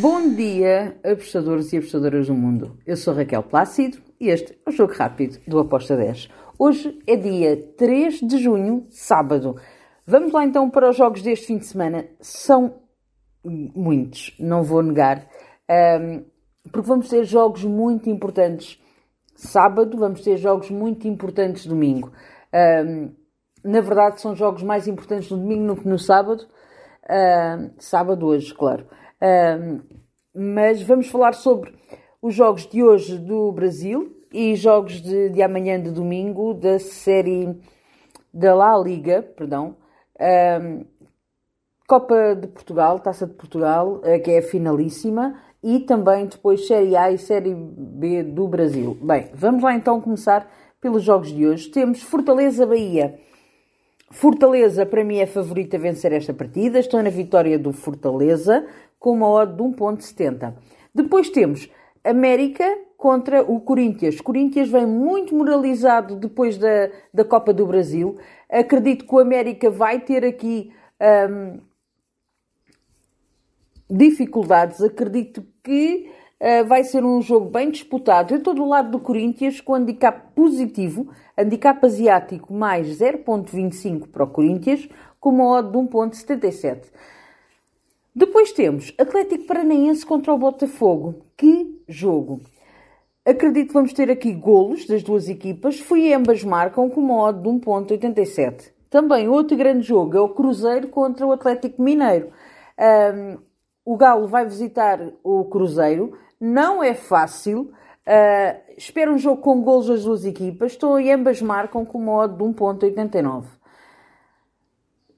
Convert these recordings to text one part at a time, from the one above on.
Bom dia, apostadores e apostadoras do mundo. Eu sou Raquel Plácido e este é o Jogo Rápido do Aposta 10. Hoje é dia 3 de junho, sábado. Vamos lá então para os jogos deste fim de semana. São muitos, não vou negar, um, porque vamos ter jogos muito importantes sábado, vamos ter jogos muito importantes domingo. Um, na verdade, são jogos mais importantes no domingo do que no sábado. Uh, sábado hoje, claro. Uh, mas vamos falar sobre os jogos de hoje do Brasil e jogos de, de amanhã de domingo da série da La Liga, perdão. Uh, Copa de Portugal, Taça de Portugal, eh, que é a finalíssima, e também depois Série A e Série B do Brasil. Bem, vamos lá então começar pelos jogos de hoje. Temos Fortaleza Bahia. Fortaleza, para mim, é favorita a vencer esta partida. Estou na vitória do Fortaleza, com uma odd de 1.70. Depois temos América contra o Corinthians. Corinthians vem muito moralizado depois da, da Copa do Brasil. Acredito que o América vai ter aqui um, dificuldades. Acredito que uh, vai ser um jogo bem disputado. Eu estou do lado do Corinthians com handicap positivo, handicap asiático mais 0.25 para o Corinthians, com uma odd de 1.77. Depois temos Atlético Paranaense contra o Botafogo. Que jogo! Acredito que vamos ter aqui golos das duas equipas. Fui ambas marcam com uma odd de 1.87. Também outro grande jogo é o Cruzeiro contra o Atlético Mineiro. Um, o Galo vai visitar o Cruzeiro. Não é fácil. Uh, espero um jogo com golos das duas equipas. Estou e ambas marcam com uma odd de 1.89.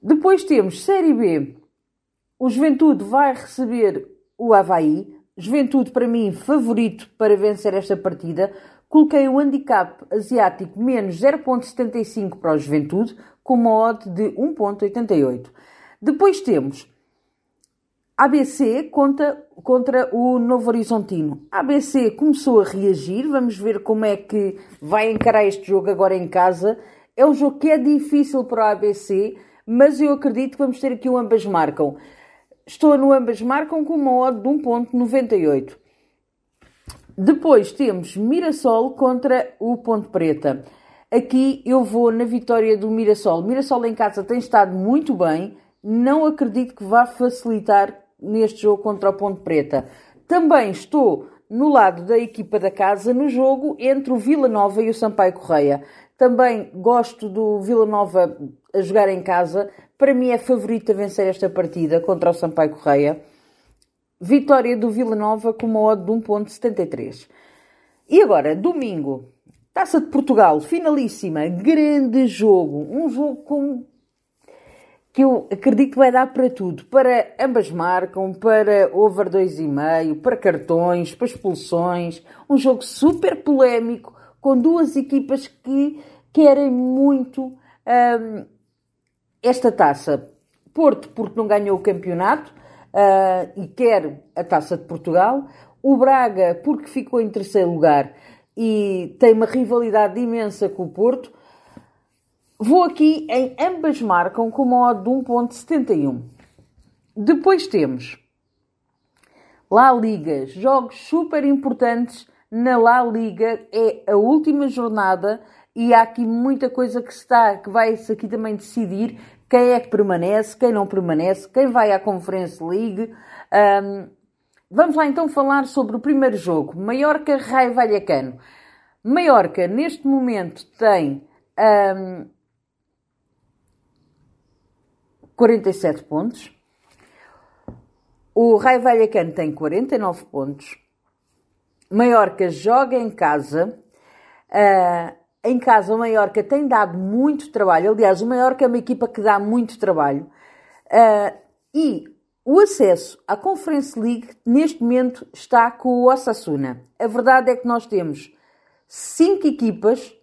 Depois temos Série B. O Juventude vai receber o Havaí. Juventude, para mim, favorito para vencer esta partida. Coloquei o handicap asiático menos 0.75 para o Juventude, com uma odd de 1.88. Depois temos ABC contra, contra o Novo Horizontino. ABC começou a reagir, vamos ver como é que vai encarar este jogo agora em casa. É um jogo que é difícil para o ABC, mas eu acredito que vamos ter aqui o ambas marcam. Estou no ambas marcam com uma odd de 1.98. Depois temos Mirassol contra o Ponte Preta. Aqui eu vou na vitória do Mirassol. Mirassol em casa tem estado muito bem. Não acredito que vá facilitar neste jogo contra o Ponte Preta. Também estou no lado da equipa da casa no jogo entre o Vila Nova e o Sampaio Correia. Também gosto do Vila Nova a jogar em casa. Para mim é favorito a vencer esta partida contra o Sampaio Correia. Vitória do Vila Nova com uma odd de 1.73. E agora, domingo, Taça de Portugal, finalíssima, grande jogo. Um jogo com que eu acredito que vai dar para tudo. Para ambas marcam, para over 2,5, para cartões, para expulsões. Um jogo super polémico, com duas equipas que querem muito um, esta taça. Porto, porque não ganhou o campeonato uh, e quer a taça de Portugal. O Braga, porque ficou em terceiro lugar e tem uma rivalidade imensa com o Porto. Vou aqui em ambas marcam com uma de 1.71. Depois temos La Liga, jogos super importantes na La Liga, é a última jornada e há aqui muita coisa que está, que vai-se aqui também decidir quem é que permanece, quem não permanece, quem vai à Conference League. Um, vamos lá então falar sobre o primeiro jogo, Mallorca Raio Vallecano. Mallorca neste momento tem um, 47 pontos. O Raio Vallecano tem 49 pontos. Maiorca joga em casa. Uh, em casa, o Maiorca tem dado muito trabalho. Aliás, o Maiorca é uma equipa que dá muito trabalho. Uh, e o acesso à Conference League, neste momento, está com o Osasuna. A verdade é que nós temos cinco equipas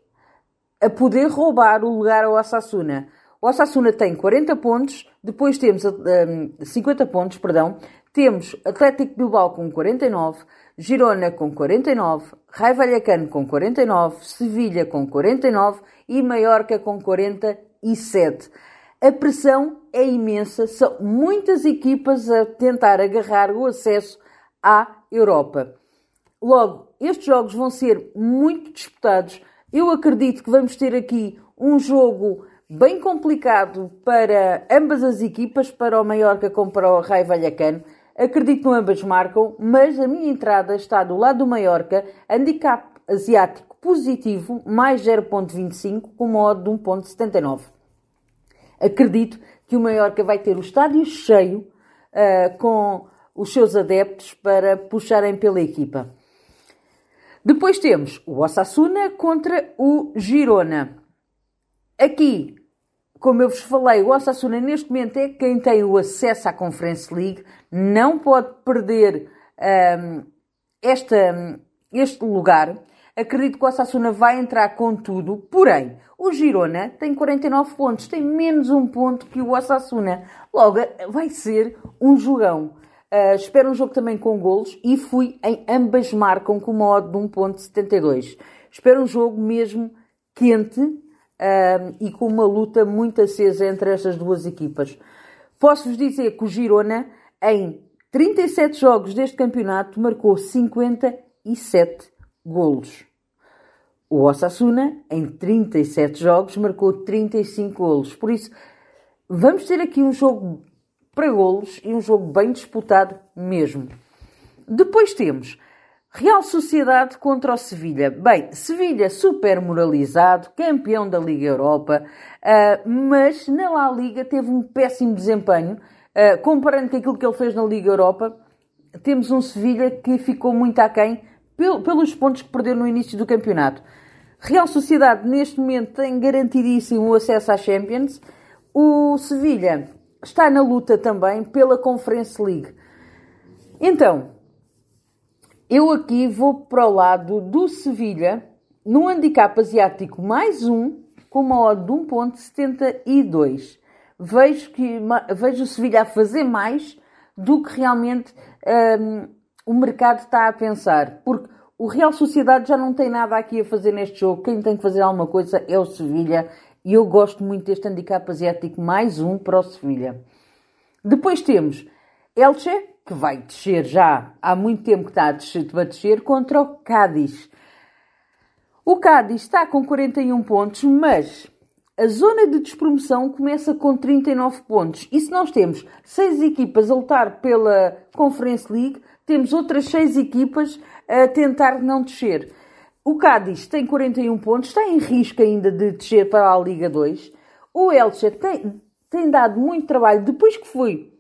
a poder roubar o lugar ao Osasuna. O Osasuna tem 40 pontos, depois temos um, 50 pontos, perdão. Temos Atlético Bilbao com 49, Girona com 49, Raio Vallecano com 49, Sevilha com 49 e Maiorca com 47. A pressão é imensa, são muitas equipas a tentar agarrar o acesso à Europa. Logo, estes jogos vão ser muito disputados. Eu acredito que vamos ter aqui um jogo bem complicado para ambas as equipas, para o Mallorca como para o Raio Vallecano. Acredito que ambas marcam, mas a minha entrada está do lado do Mallorca, handicap asiático positivo, mais 0.25, com modo de 1.79. Acredito que o Mallorca vai ter o estádio cheio uh, com os seus adeptos para puxarem pela equipa. Depois temos o Osasuna contra o Girona. Aqui, como eu vos falei, o Osasuna neste momento é quem tem o acesso à Conference League, não pode perder um, esta, este lugar. Acredito que o Osasuna vai entrar com tudo, porém, o Girona tem 49 pontos, tem menos um ponto que o Osasuna. Logo, vai ser um jogão. Uh, espero um jogo também com golos e fui em ambas marcam com uma odd de 1.72. Espero um jogo mesmo quente uh, e com uma luta muito acesa entre estas duas equipas. Posso-vos dizer que o Girona, em 37 jogos deste campeonato, marcou 57 golos. O Osasuna, em 37 jogos, marcou 35 golos. Por isso, vamos ter aqui um jogo para golos e um jogo bem disputado mesmo. Depois temos Real Sociedade contra o Sevilha. Bem, Sevilha super moralizado, campeão da Liga Europa, uh, mas na La Liga teve um péssimo desempenho. Uh, comparando com aquilo que ele fez na Liga Europa, temos um Sevilha que ficou muito aquém pelos pontos que perdeu no início do campeonato. Real Sociedade neste momento tem garantidíssimo o acesso à Champions. O Sevilha está na luta também pela Conference League. Então, eu aqui vou para o lado do Sevilha, no handicap asiático mais um, com uma odd de 1.72. Vejo, que, vejo o Sevilha a fazer mais do que realmente um, o mercado está a pensar. Porque o Real Sociedade já não tem nada aqui a fazer neste jogo. Quem tem que fazer alguma coisa é o Sevilha e eu gosto muito deste handicap asiático, mais um para o Sevilha. Depois temos Elche, que vai descer já há muito tempo que está a descer, descer contra o Cádiz. O Cádiz está com 41 pontos, mas a zona de despromoção começa com 39 pontos. E se nós temos 6 equipas a lutar pela Conference League, temos outras 6 equipas a tentar não descer. O Cádiz tem 41 pontos, está em risco ainda de descer para a Liga 2. O Elche tem, tem dado muito trabalho. Depois que foi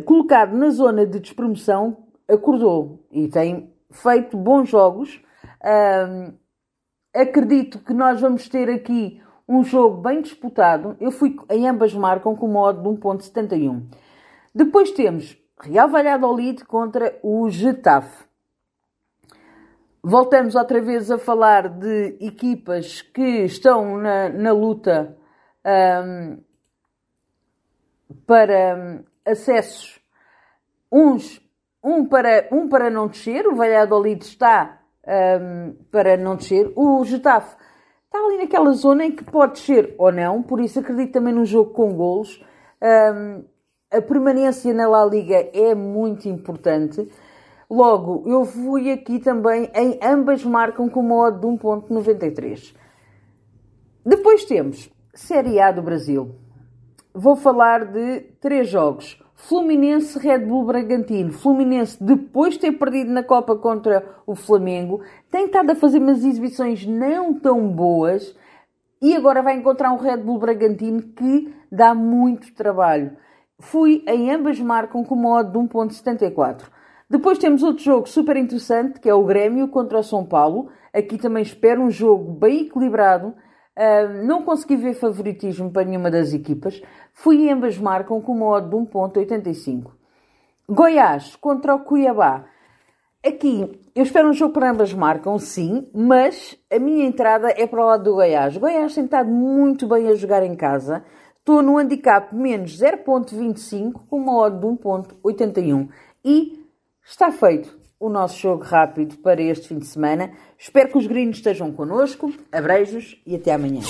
colocado na zona de despromoção, acordou e tem feito bons jogos. Um, acredito que nós vamos ter aqui um jogo bem disputado. Eu fui em ambas marcam com modo de 1.71. Depois temos Real Valladolid contra o Getafe. Voltamos outra vez a falar de equipas que estão na, na luta um, para acessos, uns, um para, um para não descer, o Valladolid está um, para não descer, o Getafe está ali naquela zona em que pode descer ou não, por isso acredito também num jogo com golos. Um, a permanência na La Liga é muito importante. Logo, eu fui aqui também em ambas marcam com modo de 1.93. Depois temos Série A do Brasil. Vou falar de três jogos. Fluminense Red Bull Bragantino. Fluminense, depois de ter perdido na Copa contra o Flamengo, tem estado a fazer umas exibições não tão boas e agora vai encontrar um Red Bull Bragantino que dá muito trabalho. Fui em ambas marcam com modo de 1.74. Depois temos outro jogo super interessante, que é o Grêmio contra o São Paulo. Aqui também espero um jogo bem equilibrado. Uh, não consegui ver favoritismo para nenhuma das equipas. Fui ambas marcam com uma odd de 1.85. Goiás contra o Cuiabá. Aqui, eu espero um jogo para ambas marcam, sim, mas a minha entrada é para o lado do Goiás. O Goiás tem estado muito bem a jogar em casa. Estou no handicap menos 0.25 com uma odd de 1.81. E Está feito o nosso jogo rápido para este fim de semana. Espero que os gringos estejam connosco. Abreijos e até amanhã.